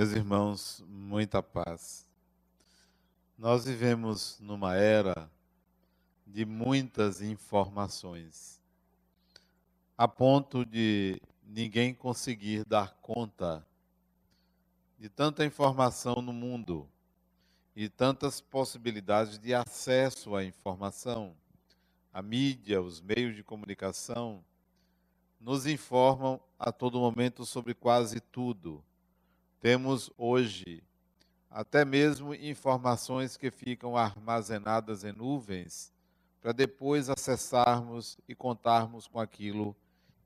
Meus irmãos, muita paz. Nós vivemos numa era de muitas informações, a ponto de ninguém conseguir dar conta de tanta informação no mundo e tantas possibilidades de acesso à informação. A mídia, os meios de comunicação nos informam a todo momento sobre quase tudo temos hoje até mesmo informações que ficam armazenadas em nuvens para depois acessarmos e contarmos com aquilo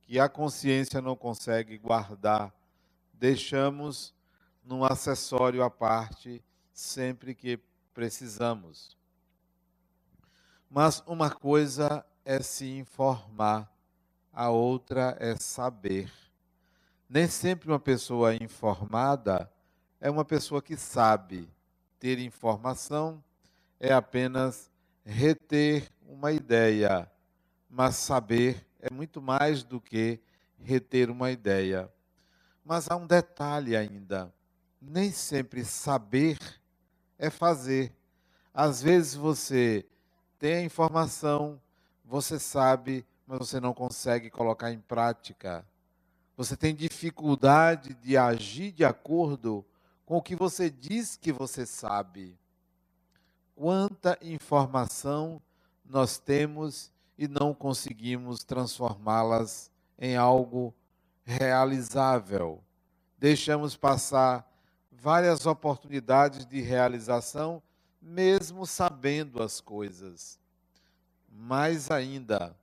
que a consciência não consegue guardar. Deixamos num acessório à parte sempre que precisamos. Mas uma coisa é se informar, a outra é saber. Nem sempre uma pessoa informada é uma pessoa que sabe. Ter informação é apenas reter uma ideia, mas saber é muito mais do que reter uma ideia. Mas há um detalhe ainda: nem sempre saber é fazer. Às vezes você tem a informação, você sabe, mas você não consegue colocar em prática. Você tem dificuldade de agir de acordo com o que você diz que você sabe. Quanta informação nós temos e não conseguimos transformá-las em algo realizável. Deixamos passar várias oportunidades de realização, mesmo sabendo as coisas. Mais ainda,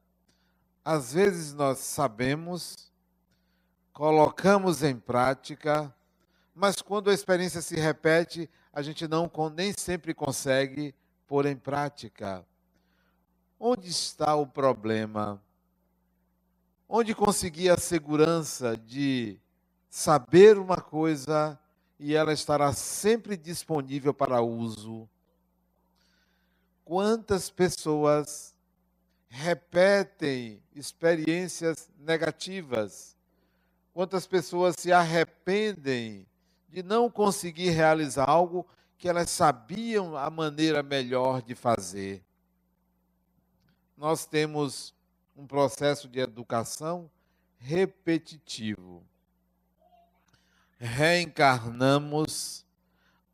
às vezes nós sabemos colocamos em prática, mas quando a experiência se repete, a gente não nem sempre consegue pôr em prática. Onde está o problema? Onde conseguir a segurança de saber uma coisa e ela estará sempre disponível para uso? Quantas pessoas repetem experiências negativas Quantas pessoas se arrependem de não conseguir realizar algo que elas sabiam a maneira melhor de fazer. Nós temos um processo de educação repetitivo. Reencarnamos,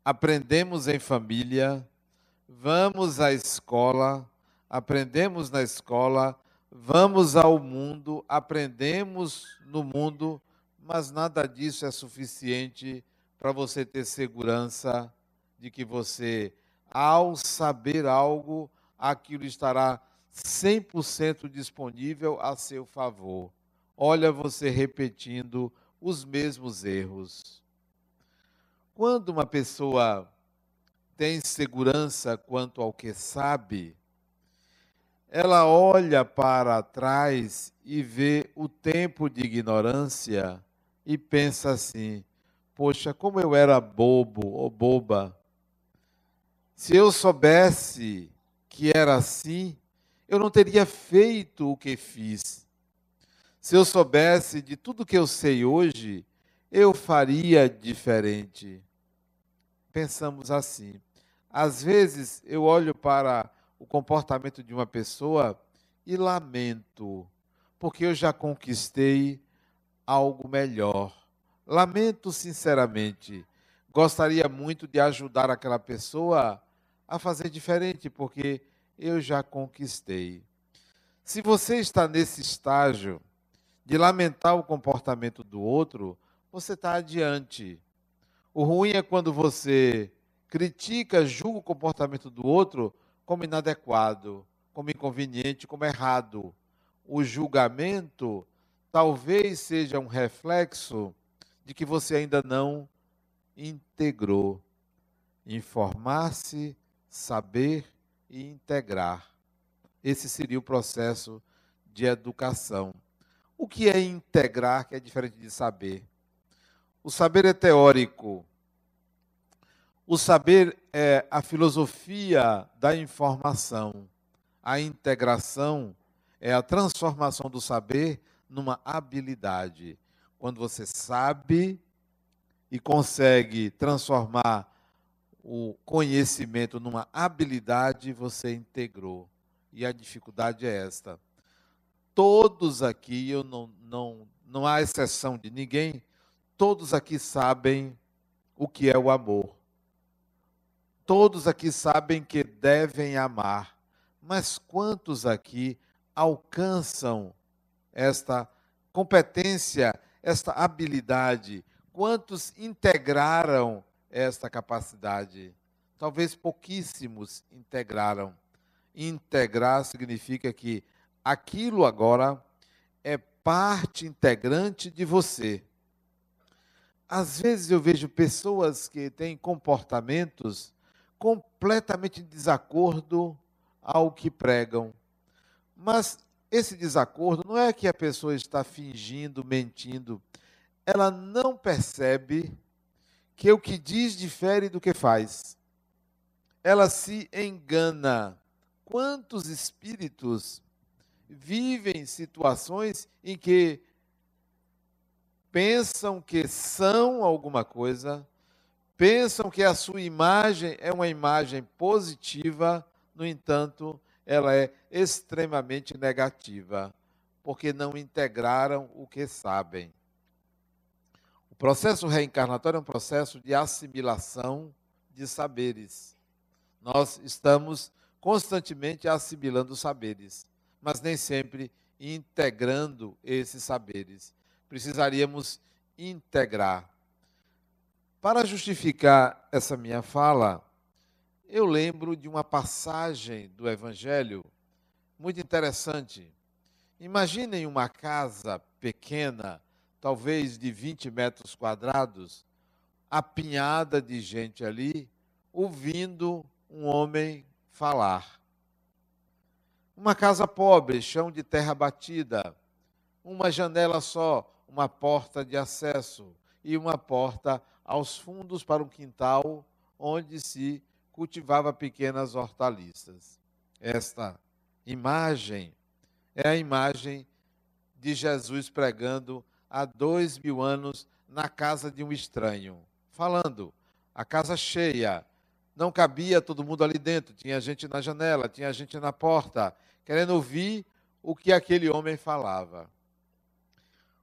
aprendemos em família, vamos à escola, aprendemos na escola, vamos ao mundo, aprendemos no mundo, mas nada disso é suficiente para você ter segurança de que você, ao saber algo, aquilo estará 100% disponível a seu favor. Olha você repetindo os mesmos erros. Quando uma pessoa tem segurança quanto ao que sabe, ela olha para trás e vê o tempo de ignorância e pensa assim: poxa, como eu era bobo ou boba. Se eu soubesse que era assim, eu não teria feito o que fiz. Se eu soubesse de tudo que eu sei hoje, eu faria diferente. Pensamos assim. Às vezes eu olho para o comportamento de uma pessoa e lamento, porque eu já conquistei algo melhor. Lamento sinceramente. Gostaria muito de ajudar aquela pessoa a fazer diferente, porque eu já conquistei. Se você está nesse estágio de lamentar o comportamento do outro, você está adiante. O ruim é quando você critica, julga o comportamento do outro como inadequado, como inconveniente, como errado. O julgamento talvez seja um reflexo de que você ainda não integrou. Informar-se, saber e integrar. Esse seria o processo de educação. O que é integrar, que é diferente de saber? O saber é teórico. O saber é a filosofia da informação. A integração é a transformação do saber numa habilidade. Quando você sabe e consegue transformar o conhecimento numa habilidade, você integrou. E a dificuldade é esta. Todos aqui, eu não, não, não há exceção de ninguém, todos aqui sabem o que é o amor. Todos aqui sabem que devem amar. Mas quantos aqui alcançam esta competência, esta habilidade? Quantos integraram esta capacidade? Talvez pouquíssimos integraram. Integrar significa que aquilo agora é parte integrante de você. Às vezes eu vejo pessoas que têm comportamentos completamente em desacordo ao que pregam. Mas esse desacordo não é que a pessoa está fingindo, mentindo. Ela não percebe que o que diz difere do que faz. Ela se engana. Quantos espíritos vivem situações em que pensam que são alguma coisa, pensam que a sua imagem é uma imagem positiva, no entanto, ela é extremamente negativa, porque não integraram o que sabem. O processo reencarnatório é um processo de assimilação de saberes. Nós estamos constantemente assimilando saberes, mas nem sempre integrando esses saberes. Precisaríamos integrar. Para justificar essa minha fala, eu lembro de uma passagem do Evangelho muito interessante. Imaginem uma casa pequena, talvez de 20 metros quadrados, apinhada de gente ali, ouvindo um homem falar. Uma casa pobre, chão de terra batida, uma janela só, uma porta de acesso e uma porta aos fundos para um quintal onde se cultivava pequenas hortaliças. Esta imagem é a imagem de Jesus pregando há dois mil anos na casa de um estranho, falando, a casa cheia, não cabia todo mundo ali dentro, tinha gente na janela, tinha gente na porta, querendo ouvir o que aquele homem falava.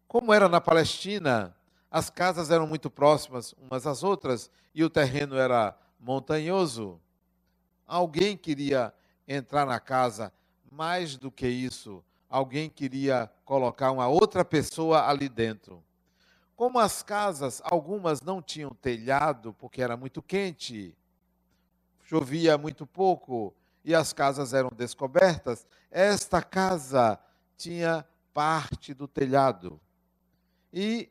Como era na Palestina, as casas eram muito próximas umas às outras e o terreno era montanhoso. Alguém queria entrar na casa, mais do que isso, alguém queria colocar uma outra pessoa ali dentro. Como as casas, algumas não tinham telhado, porque era muito quente, chovia muito pouco e as casas eram descobertas, esta casa tinha parte do telhado. E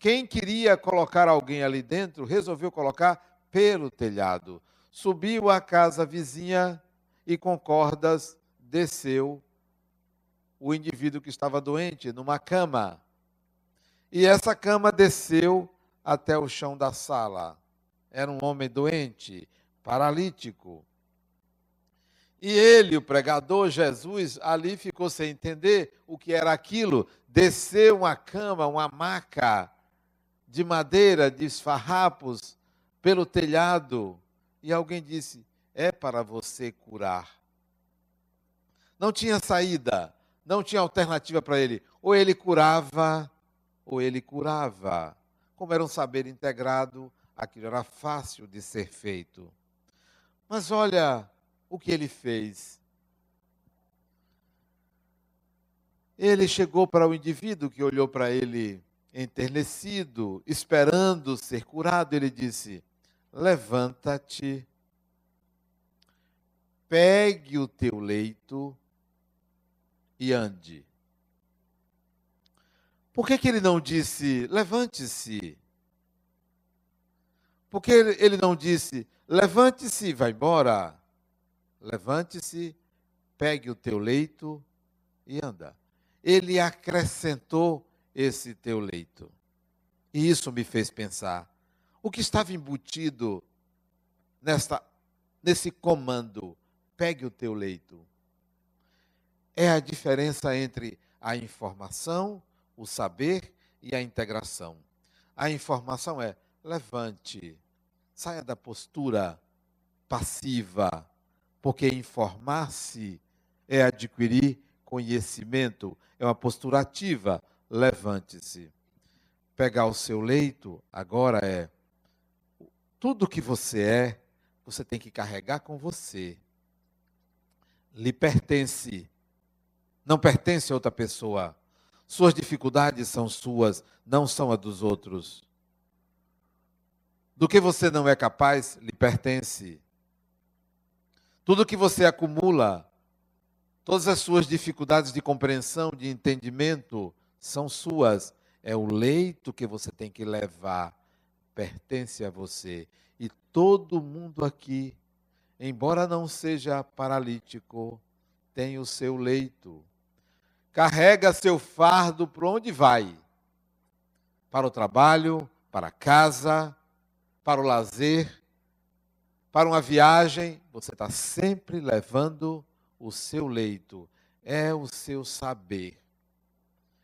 quem queria colocar alguém ali dentro resolveu colocar pelo telhado. Subiu à casa vizinha e com cordas desceu o indivíduo que estava doente numa cama. E essa cama desceu até o chão da sala. Era um homem doente, paralítico. E ele, o pregador Jesus, ali ficou sem entender o que era aquilo. Desceu uma cama, uma maca de madeira, de esfarrapos, pelo telhado. E alguém disse: É para você curar. Não tinha saída, não tinha alternativa para ele. Ou ele curava, ou ele curava. Como era um saber integrado, aquilo era fácil de ser feito. Mas olha o que ele fez. Ele chegou para o indivíduo que olhou para ele enternecido, esperando ser curado, ele disse: Levanta-te, pegue o teu leito e ande. Por que, que ele não disse, levante-se? Por que ele não disse, levante-se vá embora? Levante-se, pegue o teu leito e anda. Ele acrescentou esse teu leito. E isso me fez pensar. O que estava embutido nesta, nesse comando, pegue o teu leito, é a diferença entre a informação, o saber e a integração. A informação é: levante. Saia da postura passiva, porque informar-se é adquirir conhecimento, é uma postura ativa. Levante-se. Pegar o seu leito agora é tudo que você é, você tem que carregar com você. Lhe pertence. Não pertence a outra pessoa. Suas dificuldades são suas, não são a dos outros. Do que você não é capaz, lhe pertence. Tudo que você acumula, todas as suas dificuldades de compreensão, de entendimento, são suas. É o leito que você tem que levar, pertence a você. E todo mundo aqui, embora não seja paralítico, tem o seu leito carrega seu fardo para onde vai? Para o trabalho, para casa, para o lazer, para uma viagem, você está sempre levando o seu leito, é o seu saber.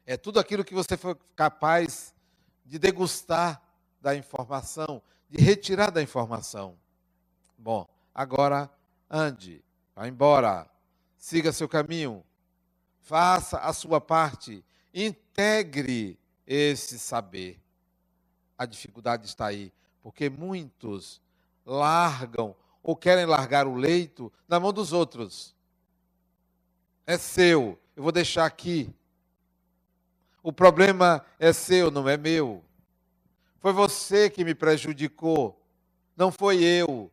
É tudo aquilo que você foi capaz de degustar da informação, de retirar da informação. Bom, agora ande, vá embora, siga seu caminho, faça a sua parte, integre esse saber. A dificuldade está aí, porque muitos largam ou querem largar o leito na mão dos outros. É seu, eu vou deixar aqui. O problema é seu, não é meu. Foi você que me prejudicou, não foi eu.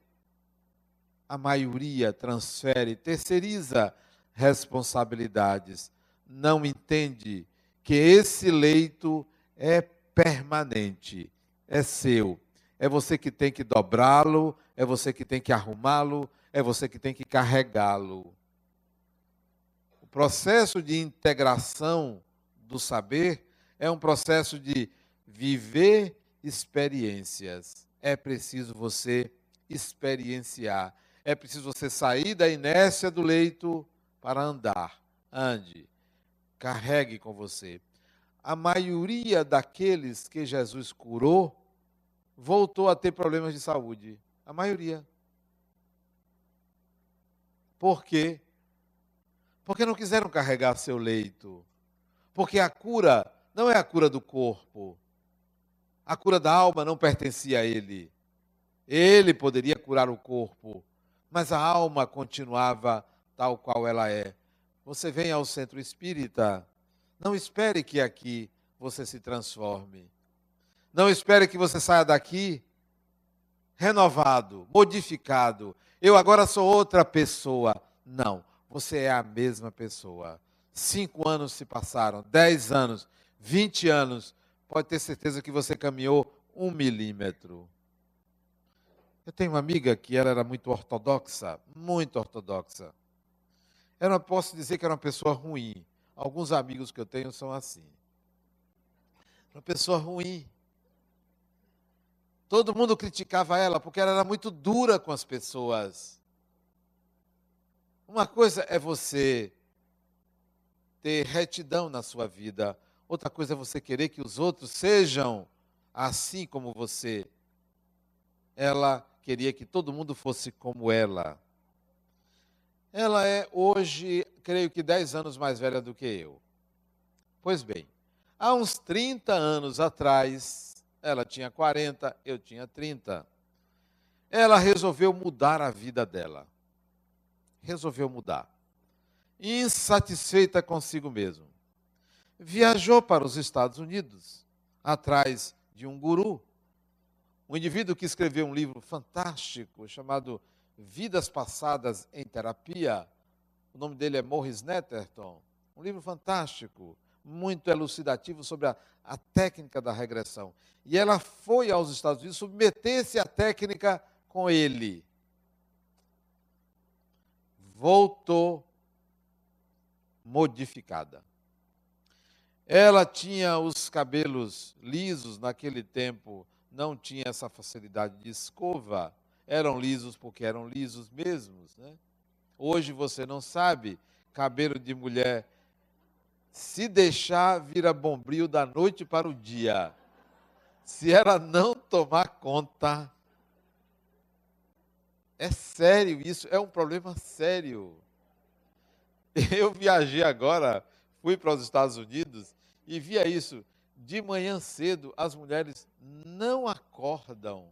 A maioria transfere, terceiriza responsabilidades. Não entende que esse leito é permanente, é seu. É você que tem que dobrá-lo, é você que tem que arrumá-lo, é você que tem que carregá-lo. O processo de integração do saber é um processo de viver experiências. É preciso você experienciar. É preciso você sair da inércia do leito para andar. Ande, carregue com você. A maioria daqueles que Jesus curou voltou a ter problemas de saúde. A maioria. Por quê? Porque não quiseram carregar seu leito. Porque a cura não é a cura do corpo. A cura da alma não pertencia a ele. Ele poderia curar o corpo, mas a alma continuava tal qual ela é. Você vem ao centro espírita, não espere que aqui você se transforme. Não espere que você saia daqui renovado, modificado. Eu agora sou outra pessoa. Não, você é a mesma pessoa. Cinco anos se passaram, dez anos, vinte anos. Pode ter certeza que você caminhou um milímetro. Eu tenho uma amiga que ela era muito ortodoxa, muito ortodoxa. Eu não posso dizer que era uma pessoa ruim. Alguns amigos que eu tenho são assim. Uma pessoa ruim. Todo mundo criticava ela porque ela era muito dura com as pessoas. Uma coisa é você ter retidão na sua vida, outra coisa é você querer que os outros sejam assim como você. Ela queria que todo mundo fosse como ela. Ela é hoje, creio que 10 anos mais velha do que eu. Pois bem, há uns 30 anos atrás, ela tinha 40, eu tinha 30. Ela resolveu mudar a vida dela. Resolveu mudar. Insatisfeita consigo mesmo. Viajou para os Estados Unidos, atrás de um guru, um indivíduo que escreveu um livro fantástico chamado Vidas Passadas em Terapia. O nome dele é Morris Netterton. Um livro fantástico, muito elucidativo sobre a, a técnica da regressão. E ela foi aos Estados Unidos submeter-se à técnica com ele. Voltou modificada. Ela tinha os cabelos lisos naquele tempo, não tinha essa facilidade de escova eram lisos porque eram lisos mesmos. Né? Hoje você não sabe, cabelo de mulher, se deixar, vira bombril da noite para o dia. Se ela não tomar conta, é sério isso, é um problema sério. Eu viajei agora, fui para os Estados Unidos e via isso. De manhã cedo, as mulheres não acordam.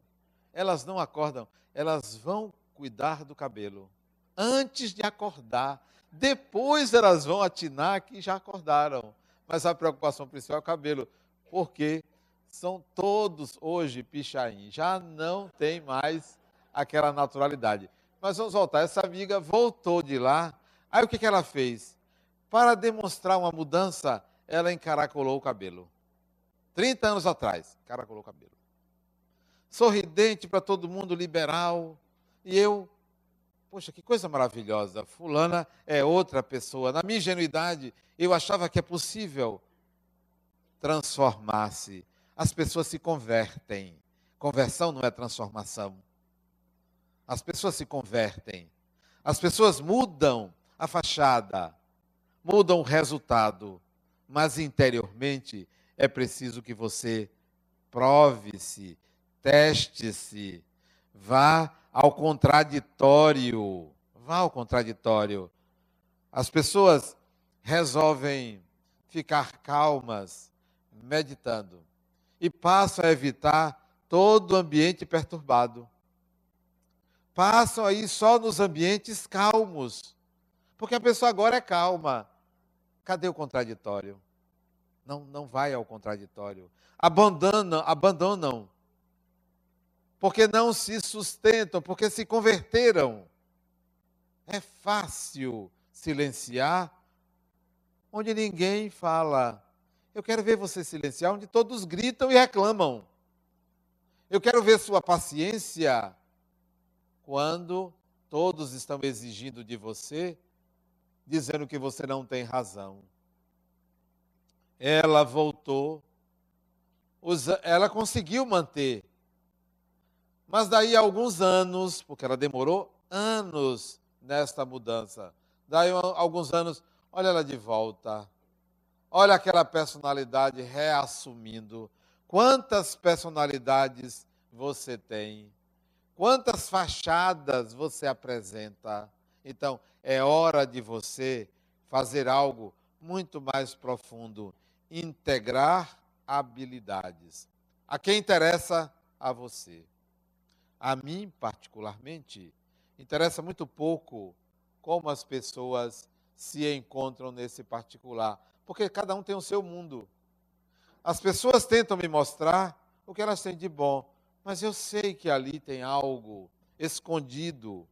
Elas não acordam, elas vão cuidar do cabelo antes de acordar. Depois elas vão atinar que já acordaram. Mas a preocupação principal é o cabelo, porque são todos hoje pichain, já não tem mais aquela naturalidade. Mas vamos voltar, essa amiga voltou de lá, aí o que, que ela fez? Para demonstrar uma mudança, ela encaracolou o cabelo. 30 anos atrás, encaracolou o cabelo. Sorridente para todo mundo, liberal. E eu Poxa, que coisa maravilhosa. Fulana é outra pessoa. Na minha ingenuidade, eu achava que é possível transformar-se. As pessoas se convertem. Conversão não é transformação. As pessoas se convertem. As pessoas mudam a fachada, mudam o resultado, mas interiormente é preciso que você prove-se, teste-se, vá ao contraditório. Vá ao contraditório. As pessoas resolvem ficar calmas, meditando, e passam a evitar todo ambiente perturbado. Passam aí só nos ambientes calmos, porque a pessoa agora é calma. Cadê o contraditório? Não, não vai ao contraditório. Abandonam, abandonam porque não se sustentam, porque se converteram. É fácil silenciar onde ninguém fala. Eu quero ver você silenciar onde todos gritam e reclamam. Eu quero ver sua paciência quando todos estão exigindo de você, dizendo que você não tem razão. Ela voltou, ela conseguiu manter mas daí alguns anos, porque ela demorou anos nesta mudança, daí alguns anos, olha ela de volta. Olha aquela personalidade reassumindo. Quantas personalidades você tem? Quantas fachadas você apresenta? Então, é hora de você fazer algo muito mais profundo, integrar habilidades. A quem interessa? A você a mim particularmente, interessa muito pouco como as pessoas se encontram nesse particular, porque cada um tem o seu mundo. As pessoas tentam me mostrar o que elas têm de bom, mas eu sei que ali tem algo escondido,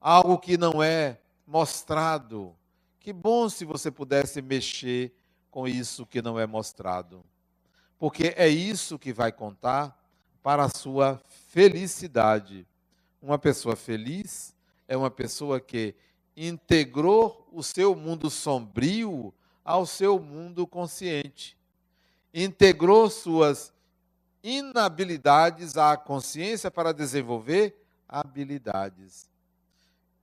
algo que não é mostrado. Que bom se você pudesse mexer com isso que não é mostrado. Porque é isso que vai contar para a sua felicidade. Uma pessoa feliz é uma pessoa que integrou o seu mundo sombrio ao seu mundo consciente. Integrou suas inabilidades à consciência para desenvolver habilidades.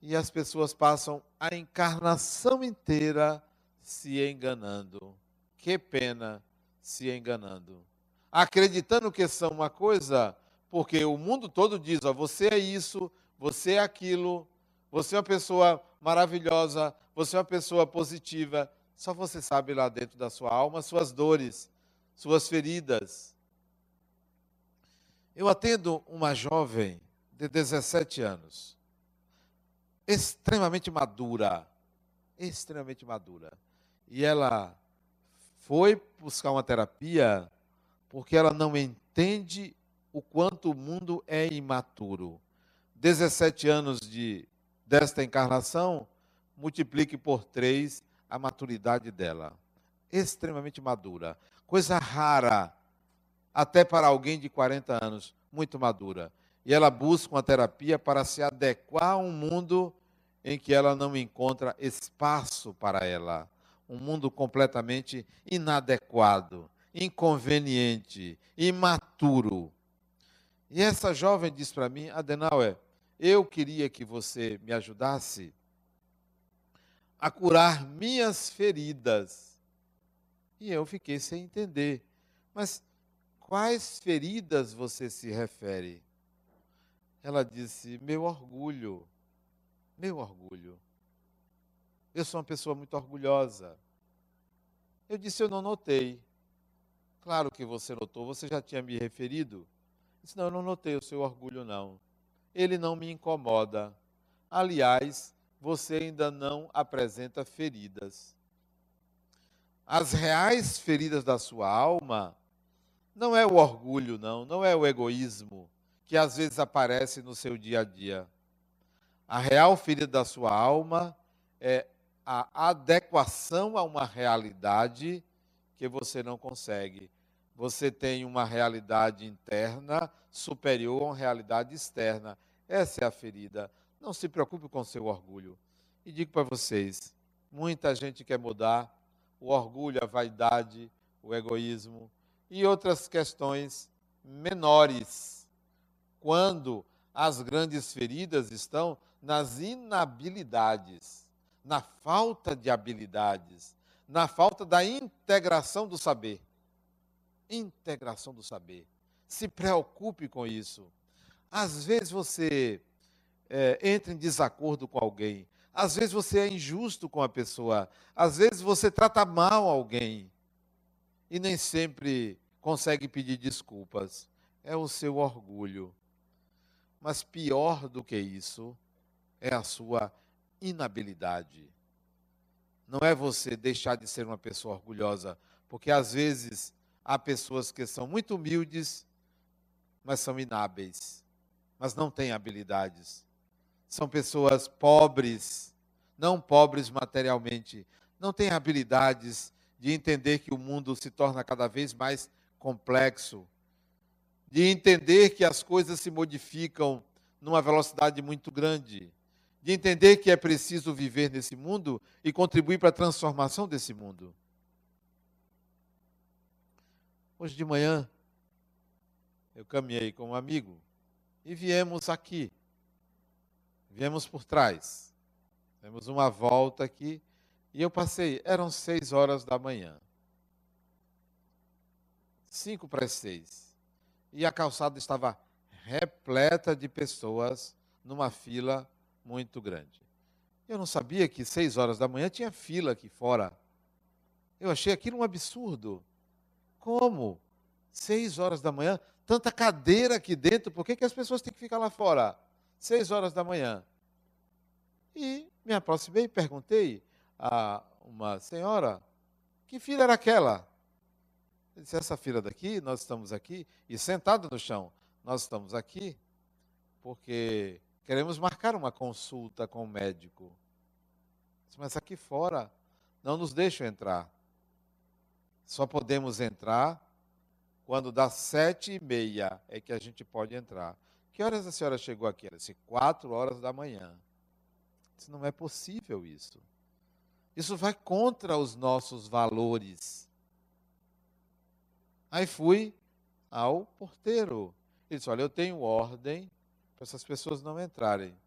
E as pessoas passam a encarnação inteira se enganando. Que pena se enganando acreditando que são uma coisa, porque o mundo todo diz: ó, você é isso, você é aquilo, você é uma pessoa maravilhosa, você é uma pessoa positiva. Só você sabe lá dentro da sua alma suas dores, suas feridas. Eu atendo uma jovem de 17 anos, extremamente madura, extremamente madura. E ela foi buscar uma terapia porque ela não entende o quanto o mundo é imaturo. 17 anos de, desta encarnação, multiplique por três a maturidade dela. Extremamente madura. Coisa rara, até para alguém de 40 anos, muito madura. E ela busca uma terapia para se adequar a um mundo em que ela não encontra espaço para ela. Um mundo completamente inadequado inconveniente, imaturo. E essa jovem disse para mim, Adenauer, eu queria que você me ajudasse a curar minhas feridas. E eu fiquei sem entender. Mas quais feridas você se refere? Ela disse: Meu orgulho, meu orgulho. Eu sou uma pessoa muito orgulhosa. Eu disse: Eu não notei. Claro que você notou, você já tinha me referido. disse: Não, eu não notei o seu orgulho, não. Ele não me incomoda. Aliás, você ainda não apresenta feridas. As reais feridas da sua alma não é o orgulho, não, não é o egoísmo que às vezes aparece no seu dia a dia. A real ferida da sua alma é a adequação a uma realidade que você não consegue. Você tem uma realidade interna superior a uma realidade externa. Essa é a ferida. Não se preocupe com seu orgulho. E digo para vocês: muita gente quer mudar o orgulho, a vaidade, o egoísmo e outras questões menores, quando as grandes feridas estão nas inabilidades, na falta de habilidades, na falta da integração do saber. Integração do saber. Se preocupe com isso. Às vezes você é, entra em desacordo com alguém. Às vezes você é injusto com a pessoa. Às vezes você trata mal alguém. E nem sempre consegue pedir desculpas. É o seu orgulho. Mas pior do que isso é a sua inabilidade. Não é você deixar de ser uma pessoa orgulhosa, porque às vezes há pessoas que são muito humildes, mas são inábeis, mas não têm habilidades são pessoas pobres, não pobres materialmente, não têm habilidades de entender que o mundo se torna cada vez mais complexo, de entender que as coisas se modificam numa velocidade muito grande, de entender que é preciso viver nesse mundo e contribuir para a transformação desse mundo. Hoje de manhã, eu caminhei com um amigo e viemos aqui viemos por trás. Temos uma volta aqui e eu passei, eram seis horas da manhã. Cinco para as seis. E a calçada estava repleta de pessoas numa fila muito grande. Eu não sabia que seis horas da manhã tinha fila aqui fora. Eu achei aquilo um absurdo. Como? Seis horas da manhã, tanta cadeira aqui dentro, por que, que as pessoas têm que ficar lá fora? seis horas da manhã. E me aproximei e perguntei a uma senhora que filha era aquela. Ele disse, essa filha daqui, nós estamos aqui, e sentado no chão, nós estamos aqui porque queremos marcar uma consulta com o médico. Disse, Mas aqui fora não nos deixam entrar. Só podemos entrar quando dá sete e meia é que a gente pode entrar. Que horas a senhora chegou aqui? Ela disse, quatro horas da manhã. Disse, não é possível isso. Isso vai contra os nossos valores. Aí fui ao porteiro. Ele disse, olha, eu tenho ordem para essas pessoas não entrarem.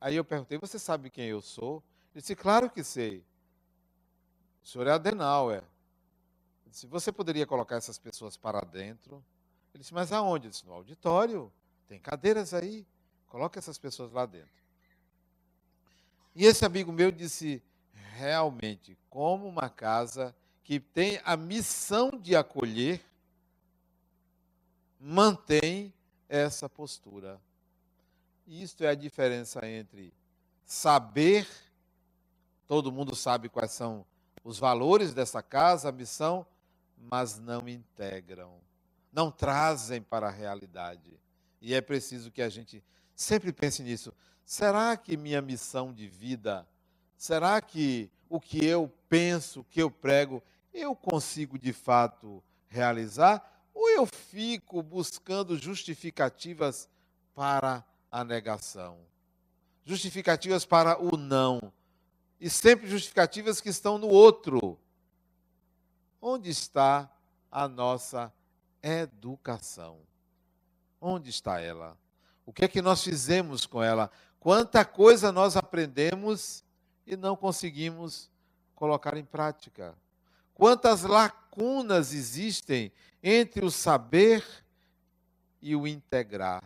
Aí eu perguntei, você sabe quem eu sou? Ele disse, claro que sei. O senhor é Adenauer. Ele disse, você poderia colocar essas pessoas para dentro? Ele disse, mas aonde? Ele disse, no auditório. Tem cadeiras aí, coloca essas pessoas lá dentro. E esse amigo meu disse: realmente, como uma casa que tem a missão de acolher, mantém essa postura. Isto é a diferença entre saber, todo mundo sabe quais são os valores dessa casa, a missão, mas não integram, não trazem para a realidade. E é preciso que a gente sempre pense nisso. Será que minha missão de vida, será que o que eu penso, o que eu prego, eu consigo de fato realizar? Ou eu fico buscando justificativas para a negação? Justificativas para o não. E sempre justificativas que estão no outro. Onde está a nossa educação? Onde está ela? O que é que nós fizemos com ela? Quanta coisa nós aprendemos e não conseguimos colocar em prática. Quantas lacunas existem entre o saber e o integrar.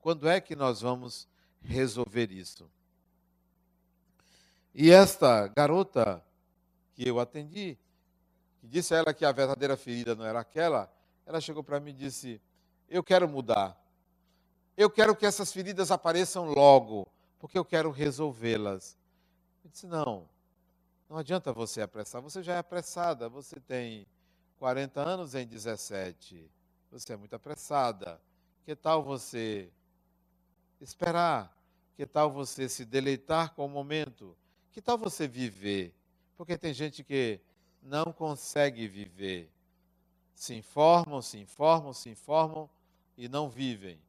Quando é que nós vamos resolver isso? E esta garota que eu atendi, que disse a ela que a verdadeira ferida não era aquela, ela chegou para mim e disse: Eu quero mudar. Eu quero que essas feridas apareçam logo, porque eu quero resolvê-las. Eu disse: Não, não adianta você apressar, você já é apressada, você tem 40 anos em 17, você é muito apressada. Que tal você esperar? Que tal você se deleitar com o momento? Que tal você viver? Porque tem gente que não consegue viver. Se informam, se informam, se informam e não vivem.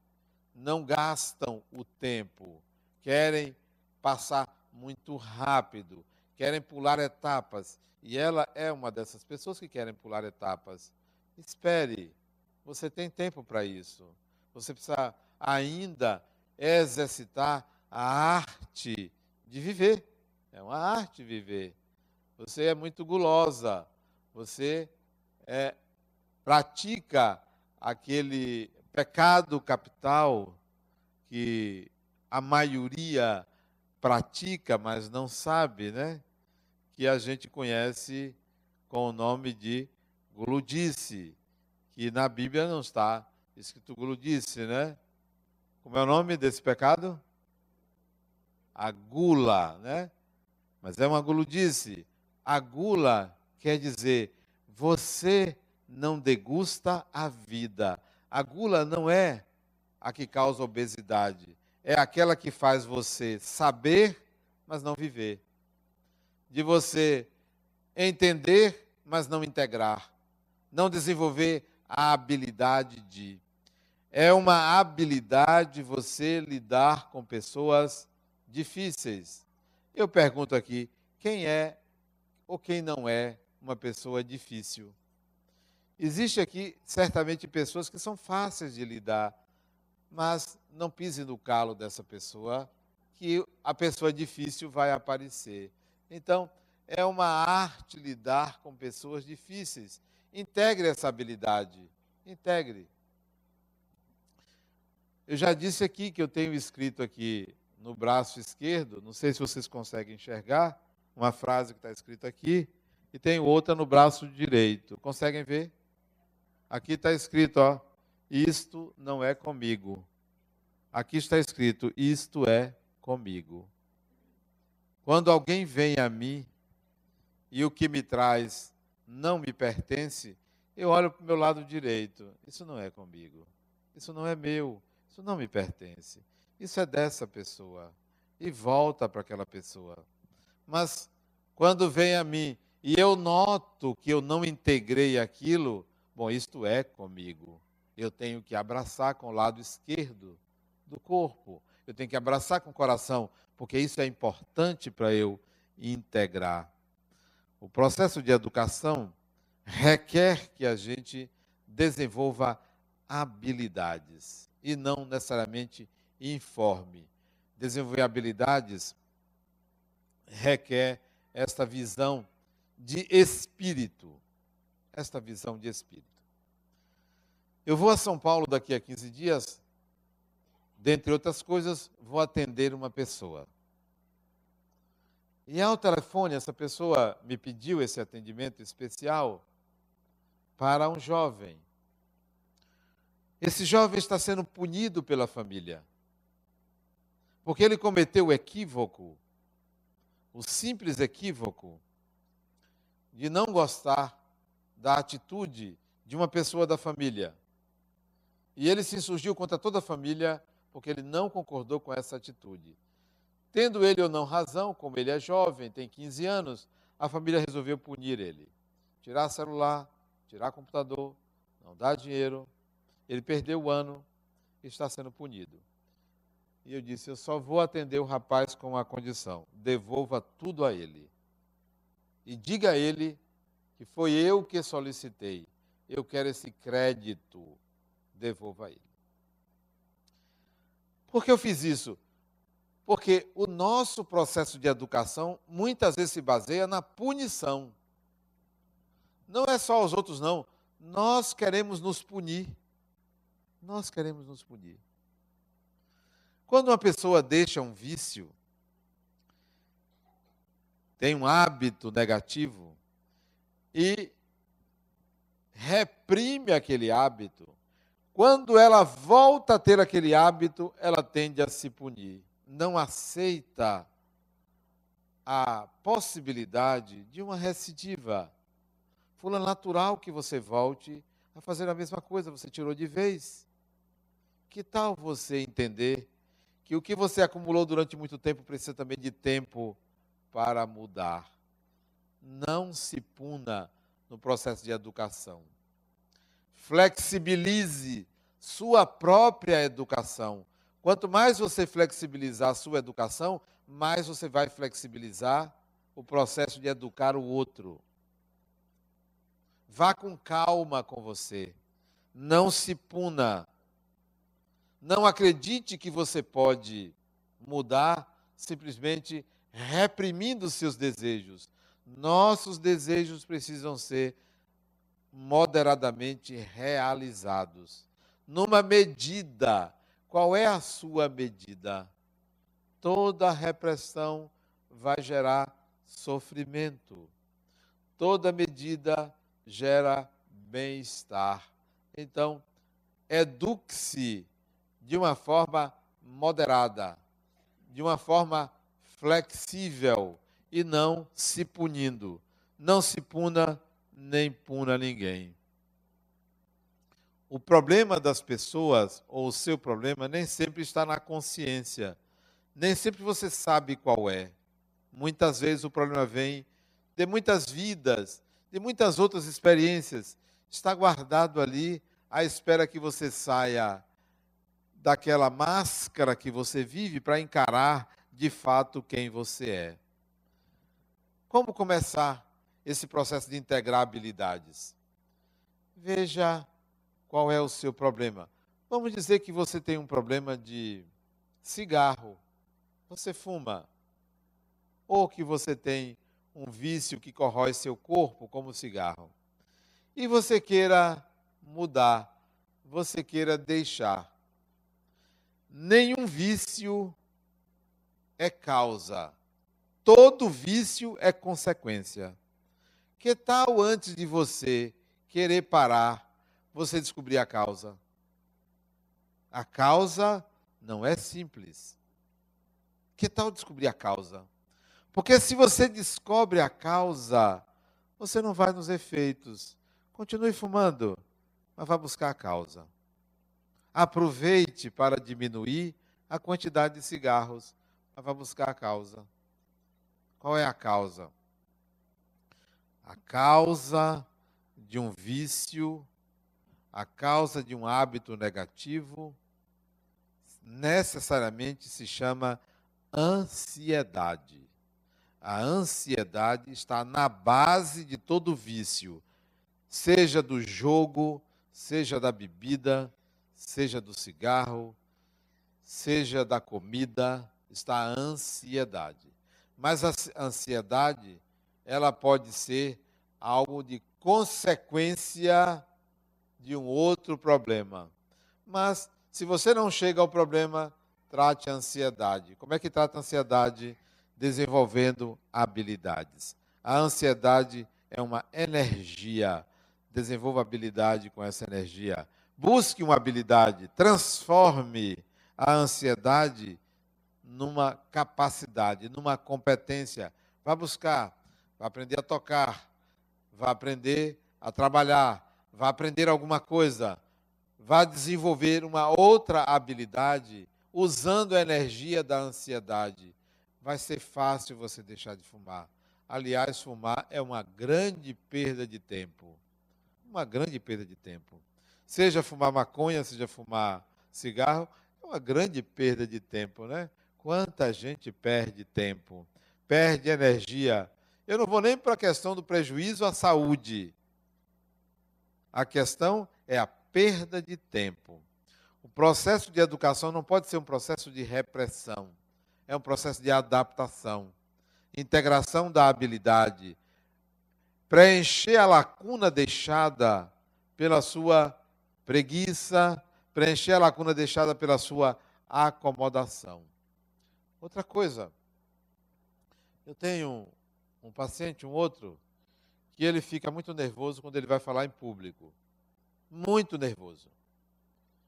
Não gastam o tempo. Querem passar muito rápido querem pular etapas. E ela é uma dessas pessoas que querem pular etapas. Espere, você tem tempo para isso. Você precisa ainda exercitar a arte de viver. É uma arte viver. Você é muito gulosa. Você é, pratica aquele pecado capital que a maioria pratica, mas não sabe, né? que a gente conhece com o nome de gludice, que na Bíblia não está escrito gludice, né? Como é o nome desse pecado? A gula, né? Mas é uma gludice. A gula quer dizer você não degusta a vida. A gula não é a que causa obesidade, é aquela que faz você saber, mas não viver de você entender, mas não integrar, não desenvolver a habilidade de. É uma habilidade você lidar com pessoas difíceis. Eu pergunto aqui: quem é ou quem não é uma pessoa difícil? Existe aqui certamente pessoas que são fáceis de lidar, mas não pise no calo dessa pessoa, que a pessoa difícil vai aparecer. Então, é uma arte lidar com pessoas difíceis. Integre essa habilidade. Integre. Eu já disse aqui que eu tenho escrito aqui no braço esquerdo, não sei se vocês conseguem enxergar, uma frase que está escrita aqui, e tem outra no braço direito. Conseguem ver? Aqui está escrito, ó, isto não é comigo. Aqui está escrito, isto é comigo. Quando alguém vem a mim e o que me traz não me pertence, eu olho para o meu lado direito. Isso não é comigo. Isso não é meu. Isso não me pertence. Isso é dessa pessoa. E volta para aquela pessoa. Mas quando vem a mim e eu noto que eu não integrei aquilo, bom, isto é comigo. Eu tenho que abraçar com o lado esquerdo do corpo. Eu tenho que abraçar com o coração porque isso é importante para eu integrar. O processo de educação requer que a gente desenvolva habilidades e não necessariamente informe. Desenvolver habilidades requer esta visão de espírito. Esta visão de espírito. Eu vou a São Paulo daqui a 15 dias dentre outras coisas, vou atender uma pessoa. E ao telefone, essa pessoa me pediu esse atendimento especial para um jovem. Esse jovem está sendo punido pela família, porque ele cometeu o equívoco, o simples equívoco, de não gostar da atitude de uma pessoa da família. E ele se insurgiu contra toda a família porque ele não concordou com essa atitude. Tendo ele ou não razão, como ele é jovem, tem 15 anos, a família resolveu punir ele. Tirar celular, tirar computador, não dar dinheiro. Ele perdeu o ano e está sendo punido. E eu disse: Eu só vou atender o rapaz com uma condição: devolva tudo a ele. E diga a ele que foi eu que solicitei. Eu quero esse crédito. Devolva a ele. Por que eu fiz isso? Porque o nosso processo de educação muitas vezes se baseia na punição. não é só os outros, não. Nós queremos nos punir. Nós queremos nos punir. Quando uma pessoa deixa um vício, tem um hábito negativo e reprime aquele hábito, quando ela volta a ter aquele hábito, ela tende a se punir. Não aceita a possibilidade de uma recidiva. Fula natural que você volte a fazer a mesma coisa, você tirou de vez. Que tal você entender que o que você acumulou durante muito tempo precisa também de tempo para mudar? Não se puna no processo de educação. Flexibilize sua própria educação. Quanto mais você flexibilizar a sua educação, mais você vai flexibilizar o processo de educar o outro. Vá com calma com você. Não se puna. Não acredite que você pode mudar simplesmente reprimindo seus desejos. Nossos desejos precisam ser moderadamente realizados. Numa medida. Qual é a sua medida? Toda repressão vai gerar sofrimento. Toda medida gera bem-estar. Então, eduque-se de uma forma moderada, de uma forma flexível e não se punindo. Não se puna nem puna ninguém. O problema das pessoas, ou o seu problema, nem sempre está na consciência. Nem sempre você sabe qual é. Muitas vezes o problema vem de muitas vidas, de muitas outras experiências. Está guardado ali à espera que você saia daquela máscara que você vive para encarar de fato quem você é. Como começar esse processo de integrar habilidades? Veja qual é o seu problema. Vamos dizer que você tem um problema de cigarro. Você fuma. Ou que você tem um vício que corrói seu corpo, como cigarro. E você queira mudar, você queira deixar. Nenhum vício é causa. Todo vício é consequência. Que tal antes de você querer parar, você descobrir a causa? A causa não é simples. Que tal descobrir a causa? Porque se você descobre a causa, você não vai nos efeitos. Continue fumando, mas vá buscar a causa. Aproveite para diminuir a quantidade de cigarros, mas vá buscar a causa. Qual é a causa? A causa de um vício, a causa de um hábito negativo, necessariamente se chama ansiedade. A ansiedade está na base de todo vício, seja do jogo, seja da bebida, seja do cigarro, seja da comida, está a ansiedade. Mas a ansiedade, ela pode ser algo de consequência de um outro problema. Mas se você não chega ao problema, trate a ansiedade. Como é que trata a ansiedade? Desenvolvendo habilidades. A ansiedade é uma energia. Desenvolva habilidade com essa energia. Busque uma habilidade, transforme a ansiedade numa capacidade, numa competência. Vá buscar, vá aprender a tocar, vá aprender a trabalhar, vá aprender alguma coisa, vá desenvolver uma outra habilidade usando a energia da ansiedade, vai ser fácil você deixar de fumar. Aliás, fumar é uma grande perda de tempo. Uma grande perda de tempo. Seja fumar maconha, seja fumar cigarro, é uma grande perda de tempo, né? Quanta gente perde tempo, perde energia. Eu não vou nem para a questão do prejuízo à saúde. A questão é a perda de tempo. O processo de educação não pode ser um processo de repressão, é um processo de adaptação, integração da habilidade, preencher a lacuna deixada pela sua preguiça, preencher a lacuna deixada pela sua acomodação. Outra coisa, eu tenho um paciente, um outro, que ele fica muito nervoso quando ele vai falar em público. Muito nervoso.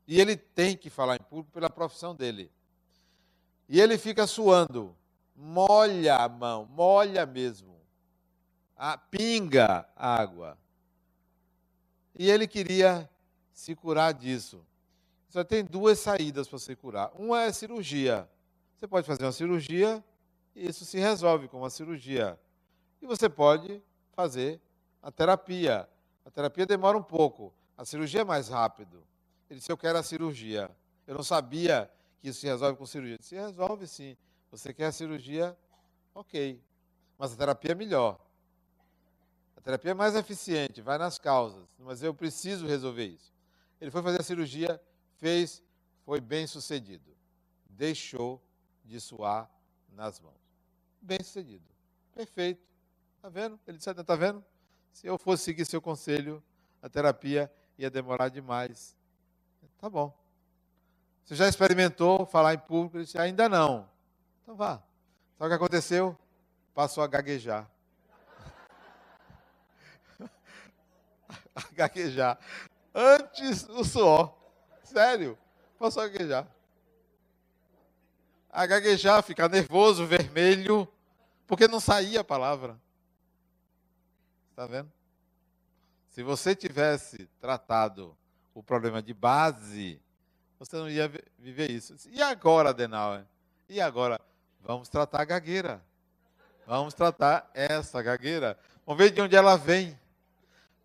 E ele tem que falar em público pela profissão dele. E ele fica suando, molha a mão, molha mesmo. A, pinga água. E ele queria se curar disso. Só tem duas saídas para se curar. Uma é cirurgia. Você pode fazer uma cirurgia e isso se resolve com uma cirurgia. E você pode fazer a terapia. A terapia demora um pouco, a cirurgia é mais rápido. Ele disse: Eu quero a cirurgia. Eu não sabia que isso se resolve com cirurgia. Se resolve sim. Você quer a cirurgia? Ok. Mas a terapia é melhor. A terapia é mais eficiente, vai nas causas. Mas eu preciso resolver isso. Ele foi fazer a cirurgia, fez, foi bem sucedido. Deixou de suar nas mãos. Bem sucedido. Perfeito. Está vendo? Ele disse: Está vendo? Se eu fosse seguir seu conselho, a terapia ia demorar demais. Tá bom. Você já experimentou falar em público? Ele disse, ainda não. Então vá. Sabe o que aconteceu? Passou a gaguejar. a gaguejar. Antes do suor. Sério. Passou a gaguejar. A gaguejar, ficar nervoso, vermelho, porque não saía a palavra. Está vendo? Se você tivesse tratado o problema de base, você não ia viver isso. E agora, Adenauer? E agora? Vamos tratar a gagueira. Vamos tratar essa gagueira. Vamos ver de onde ela vem.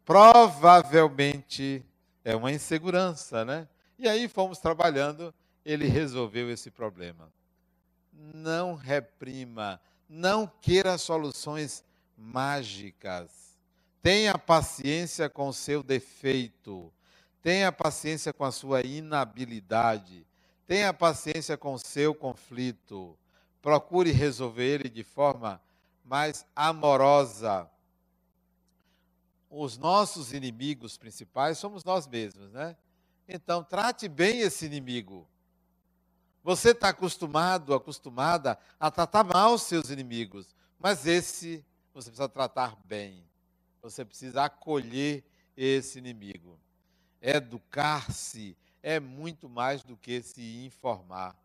Provavelmente é uma insegurança, né? E aí fomos trabalhando, ele resolveu esse problema. Não reprima, não queira soluções mágicas. Tenha paciência com o seu defeito. Tenha paciência com a sua inabilidade. Tenha paciência com o seu conflito. Procure resolver ele de forma mais amorosa. Os nossos inimigos principais somos nós mesmos, né? Então, trate bem esse inimigo. Você está acostumado, acostumada a tratar mal os seus inimigos, mas esse você precisa tratar bem. Você precisa acolher esse inimigo. Educar-se é muito mais do que se informar.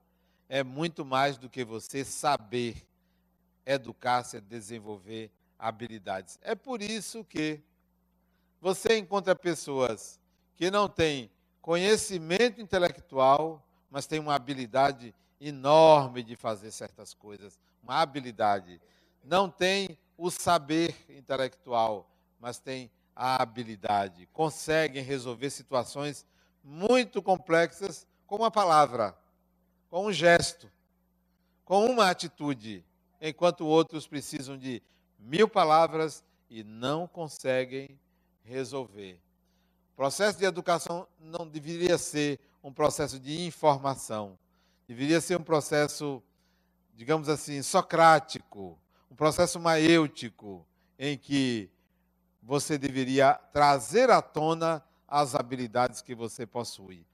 É muito mais do que você saber. Educar-se é desenvolver habilidades. É por isso que você encontra pessoas que não têm conhecimento intelectual, mas têm uma habilidade enorme de fazer certas coisas, uma habilidade. Não tem o saber intelectual, mas têm a habilidade, conseguem resolver situações muito complexas com uma palavra, com um gesto, com uma atitude, enquanto outros precisam de mil palavras e não conseguem resolver. O processo de educação não deveria ser um processo de informação, deveria ser um processo, digamos assim, socrático, um processo maêutico, em que você deveria trazer à tona as habilidades que você possui.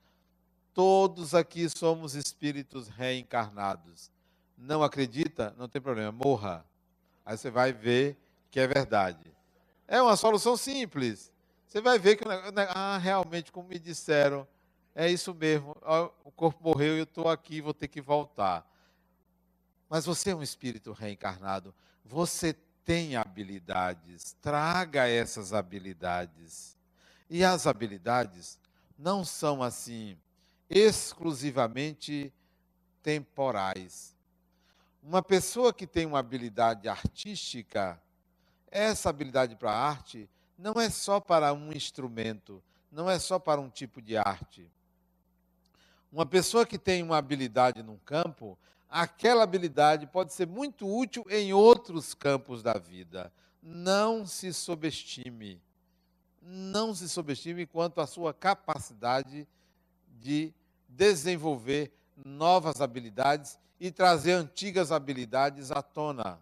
Todos aqui somos espíritos reencarnados. Não acredita? Não tem problema, morra. Aí você vai ver que é verdade. É uma solução simples. Você vai ver que, ah, realmente, como me disseram, é isso mesmo. O corpo morreu e eu estou aqui, vou ter que voltar. Mas você é um espírito reencarnado. Você tem habilidades, traga essas habilidades. E as habilidades não são assim exclusivamente temporais. Uma pessoa que tem uma habilidade artística, essa habilidade para a arte não é só para um instrumento, não é só para um tipo de arte. Uma pessoa que tem uma habilidade num campo, aquela habilidade pode ser muito útil em outros campos da vida. Não se subestime. Não se subestime quanto à sua capacidade de desenvolver novas habilidades e trazer antigas habilidades à tona.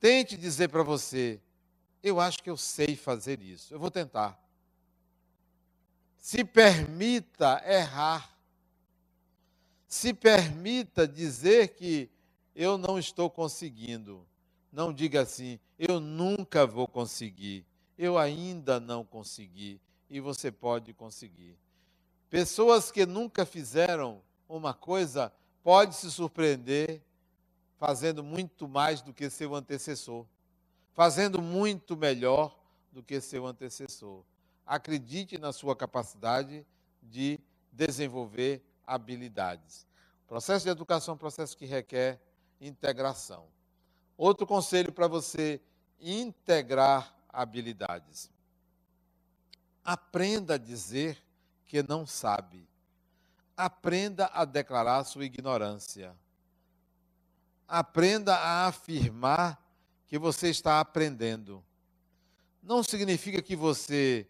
Tente dizer para você: eu acho que eu sei fazer isso, eu vou tentar. Se permita errar. Se permita dizer que eu não estou conseguindo. Não diga assim, eu nunca vou conseguir, eu ainda não consegui, e você pode conseguir. Pessoas que nunca fizeram uma coisa pode se surpreender fazendo muito mais do que seu antecessor, fazendo muito melhor do que seu antecessor. Acredite na sua capacidade de desenvolver habilidades. O processo de educação é um processo que requer integração. Outro conselho para você integrar habilidades. Aprenda a dizer que não sabe. Aprenda a declarar sua ignorância. Aprenda a afirmar que você está aprendendo. Não significa que você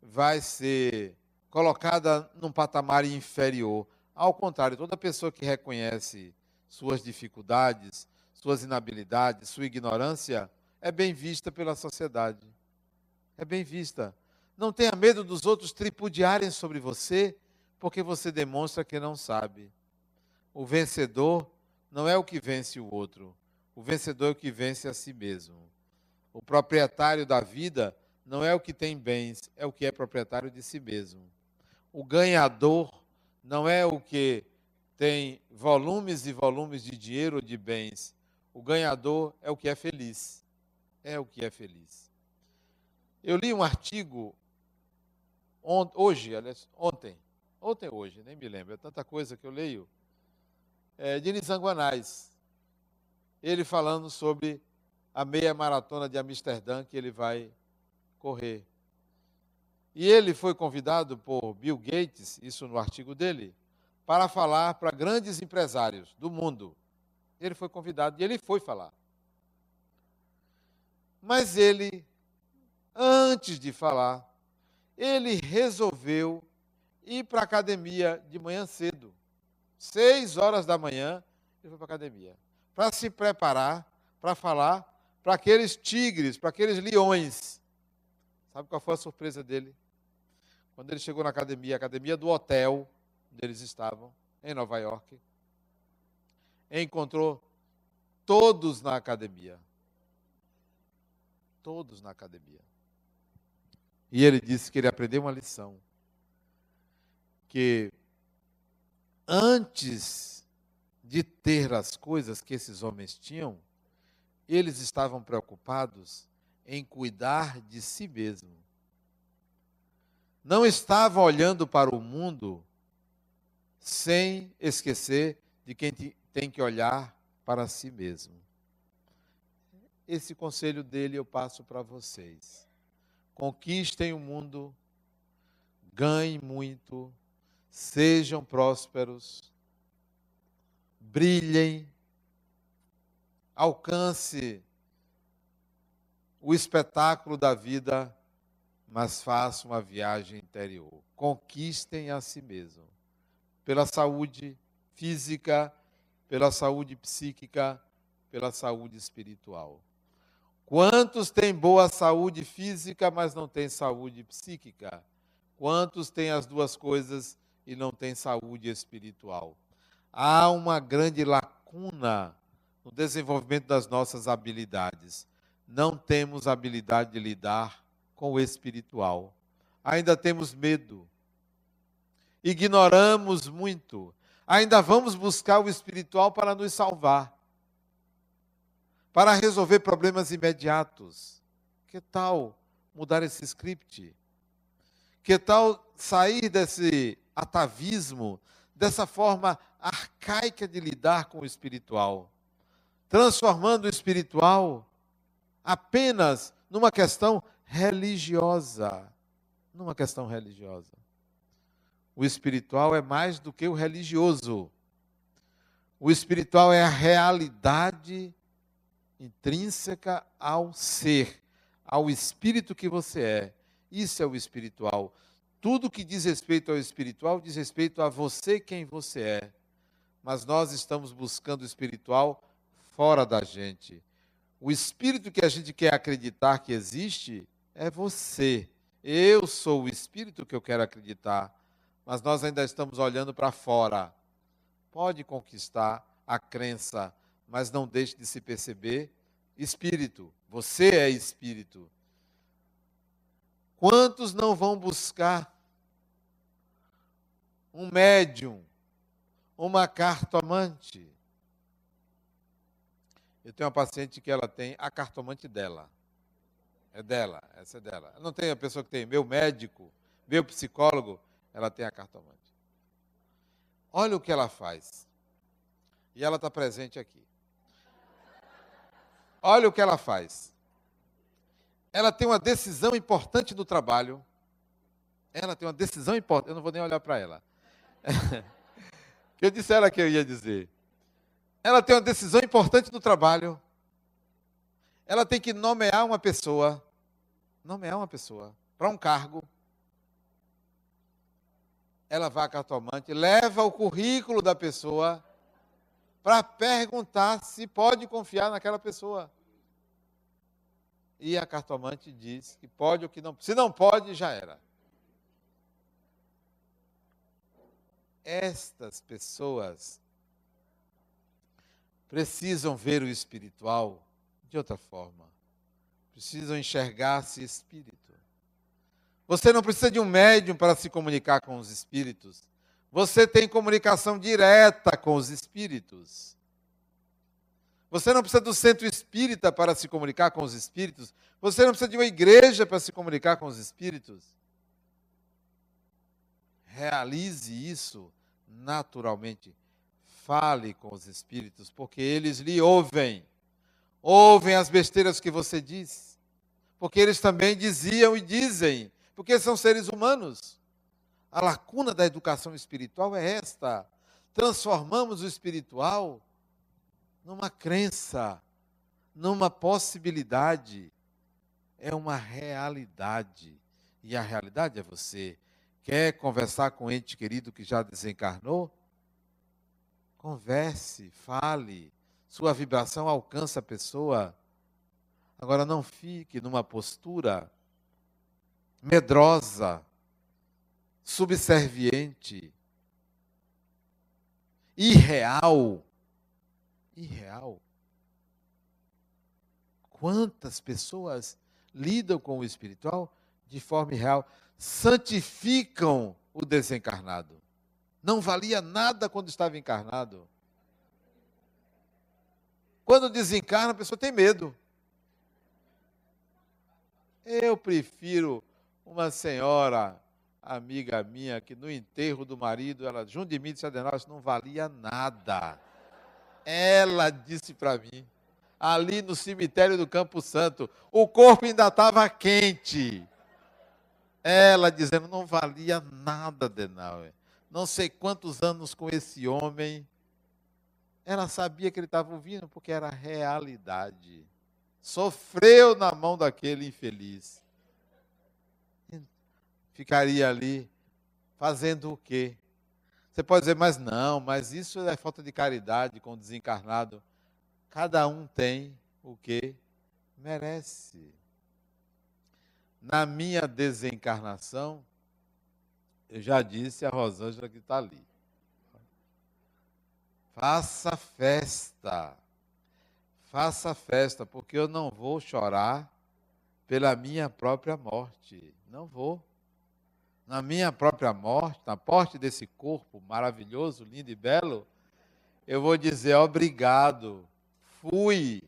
vai ser colocada num patamar inferior. Ao contrário, toda pessoa que reconhece suas dificuldades, suas inabilidades, sua ignorância, é bem vista pela sociedade. É bem vista. Não tenha medo dos outros tripudiarem sobre você, porque você demonstra que não sabe. O vencedor não é o que vence o outro, o vencedor é o que vence a si mesmo. O proprietário da vida não é o que tem bens, é o que é proprietário de si mesmo. O ganhador não é o que tem volumes e volumes de dinheiro ou de bens. O ganhador é o que é feliz. É o que é feliz. Eu li um artigo hoje, aliás, ontem, ontem hoje, nem me lembro, é tanta coisa que eu leio, é, de Nizanguanais. Ele falando sobre a meia maratona de Amsterdã que ele vai correr. E ele foi convidado por Bill Gates, isso no artigo dele, para falar para grandes empresários do mundo. Ele foi convidado e ele foi falar. Mas ele, antes de falar, ele resolveu ir para a academia de manhã cedo. Seis horas da manhã, ele foi para a academia. Para se preparar para falar para aqueles tigres, para aqueles leões. Sabe qual foi a surpresa dele? Quando ele chegou na academia, a academia do hotel onde eles estavam, em Nova York, encontrou todos na academia. Todos na academia. E ele disse que ele aprendeu uma lição. Que antes de ter as coisas que esses homens tinham, eles estavam preocupados em cuidar de si mesmo. Não estavam olhando para o mundo sem esquecer de quem tem que olhar para si mesmo. Esse conselho dele eu passo para vocês. Conquistem o mundo, ganhem muito, sejam prósperos, brilhem, alcance o espetáculo da vida, mas façam uma viagem interior. Conquistem a si mesmo pela saúde física, pela saúde psíquica, pela saúde espiritual. Quantos têm boa saúde física, mas não têm saúde psíquica? Quantos têm as duas coisas e não têm saúde espiritual? Há uma grande lacuna no desenvolvimento das nossas habilidades. Não temos habilidade de lidar com o espiritual. Ainda temos medo, ignoramos muito. Ainda vamos buscar o espiritual para nos salvar, para resolver problemas imediatos. Que tal mudar esse script? Que tal sair desse atavismo, dessa forma arcaica de lidar com o espiritual, transformando o espiritual apenas numa questão religiosa, numa questão religiosa. O espiritual é mais do que o religioso. O espiritual é a realidade intrínseca ao ser, ao espírito que você é. Isso é o espiritual. Tudo que diz respeito ao espiritual diz respeito a você quem você é. Mas nós estamos buscando o espiritual fora da gente. O espírito que a gente quer acreditar que existe é você. Eu sou o espírito que eu quero acreditar, mas nós ainda estamos olhando para fora. Pode conquistar a crença, mas não deixe de se perceber espírito. Você é espírito. Quantos não vão buscar um médium, uma cartomante? Eu tenho uma paciente que ela tem a cartomante dela. É dela, essa é dela. Não tem a pessoa que tem meu médico, meu psicólogo, ela tem a cartomante. Olha o que ela faz. E ela está presente aqui. Olha o que ela faz. Ela tem uma decisão importante do trabalho. Ela tem uma decisão importante. Eu não vou nem olhar para ela. eu disse a ela que eu ia dizer. Ela tem uma decisão importante do trabalho. Ela tem que nomear uma pessoa nomear uma pessoa para um cargo, ela vai à cartomante, leva o currículo da pessoa para perguntar se pode confiar naquela pessoa. E a cartomante diz que pode ou que não. Se não pode, já era. Estas pessoas precisam ver o espiritual de outra forma precisam enxergar-se espírito. Você não precisa de um médium para se comunicar com os espíritos. Você tem comunicação direta com os espíritos. Você não precisa do centro espírita para se comunicar com os espíritos. Você não precisa de uma igreja para se comunicar com os espíritos. Realize isso naturalmente. Fale com os espíritos, porque eles lhe ouvem ouvem as besteiras que você diz, porque eles também diziam e dizem, porque são seres humanos. A lacuna da educação espiritual é esta: transformamos o espiritual numa crença, numa possibilidade, é uma realidade. E a realidade é você. Quer conversar com um ente querido que já desencarnou? Converse, fale, sua vibração alcança a pessoa. Agora não fique numa postura medrosa, subserviente, irreal. Irreal. Quantas pessoas lidam com o espiritual de forma irreal, santificam o desencarnado. Não valia nada quando estava encarnado. Quando desencarna, a pessoa tem medo. Eu prefiro uma senhora, amiga minha, que no enterro do marido, ela junto de mim disse, Adenal, não valia nada. Ela disse para mim, ali no cemitério do Campo Santo, o corpo ainda estava quente. Ela dizendo, não valia nada, Adenauer. Não sei quantos anos com esse homem, ela sabia que ele estava ouvindo porque era realidade. Sofreu na mão daquele infeliz. Ficaria ali fazendo o quê? Você pode dizer, mas não, mas isso é falta de caridade com o desencarnado. Cada um tem o que merece. Na minha desencarnação, eu já disse a Rosângela que está ali. Faça festa. Faça festa, porque eu não vou chorar pela minha própria morte. Não vou. Na minha própria morte, na morte desse corpo maravilhoso, lindo e belo, eu vou dizer obrigado. Fui.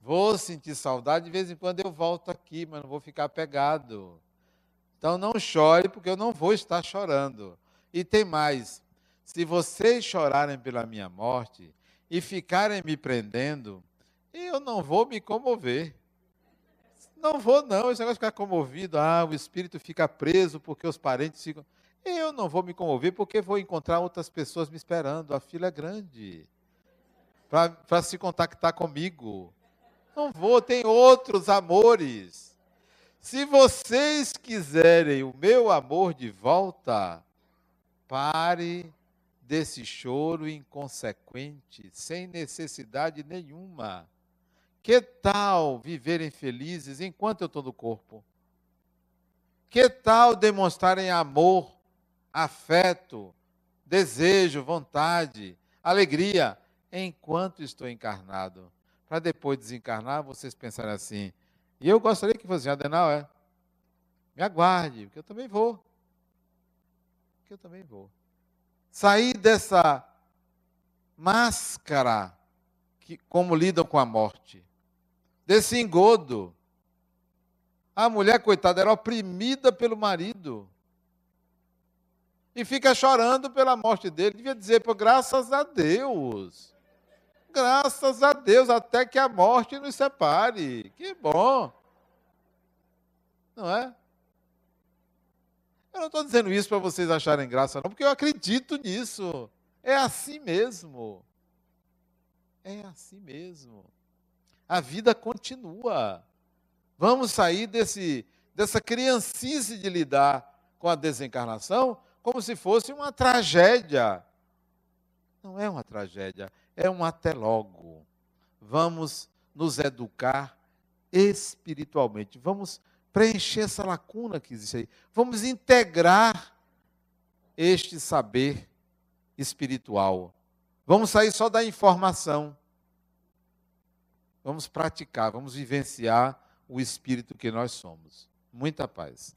Vou sentir saudade, de vez em quando eu volto aqui, mas não vou ficar pegado. Então não chore, porque eu não vou estar chorando. E tem mais, se vocês chorarem pela minha morte e ficarem me prendendo, eu não vou me comover. Não vou, não. Esse negócio de ficar comovido, ah, o espírito fica preso porque os parentes ficam. Eu não vou me comover porque vou encontrar outras pessoas me esperando. A fila é grande para se contactar comigo. Não vou, tem outros amores. Se vocês quiserem o meu amor de volta, pare desse choro inconsequente, sem necessidade nenhuma. Que tal viverem felizes enquanto eu estou no corpo? Que tal demonstrarem amor, afeto, desejo, vontade, alegria, enquanto estou encarnado? Para depois desencarnar, vocês pensarem assim. E eu gostaria que fosse Adenal, é? Me aguarde, porque eu também vou. Porque eu também vou. Sair dessa máscara que como lidam com a morte. Desse engodo. A mulher, coitada, era oprimida pelo marido. E fica chorando pela morte dele. Devia dizer, por graças a Deus. Graças a Deus, até que a morte nos separe. Que bom. Não é? Eu não estou dizendo isso para vocês acharem graça, não, porque eu acredito nisso. É assim mesmo. É assim mesmo. A vida continua. Vamos sair desse, dessa criancice de lidar com a desencarnação como se fosse uma tragédia. Não é uma tragédia, é um até logo. Vamos nos educar espiritualmente. Vamos preencher essa lacuna que existe aí. Vamos integrar este saber espiritual. Vamos sair só da informação. Vamos praticar, vamos vivenciar o espírito que nós somos. Muita paz.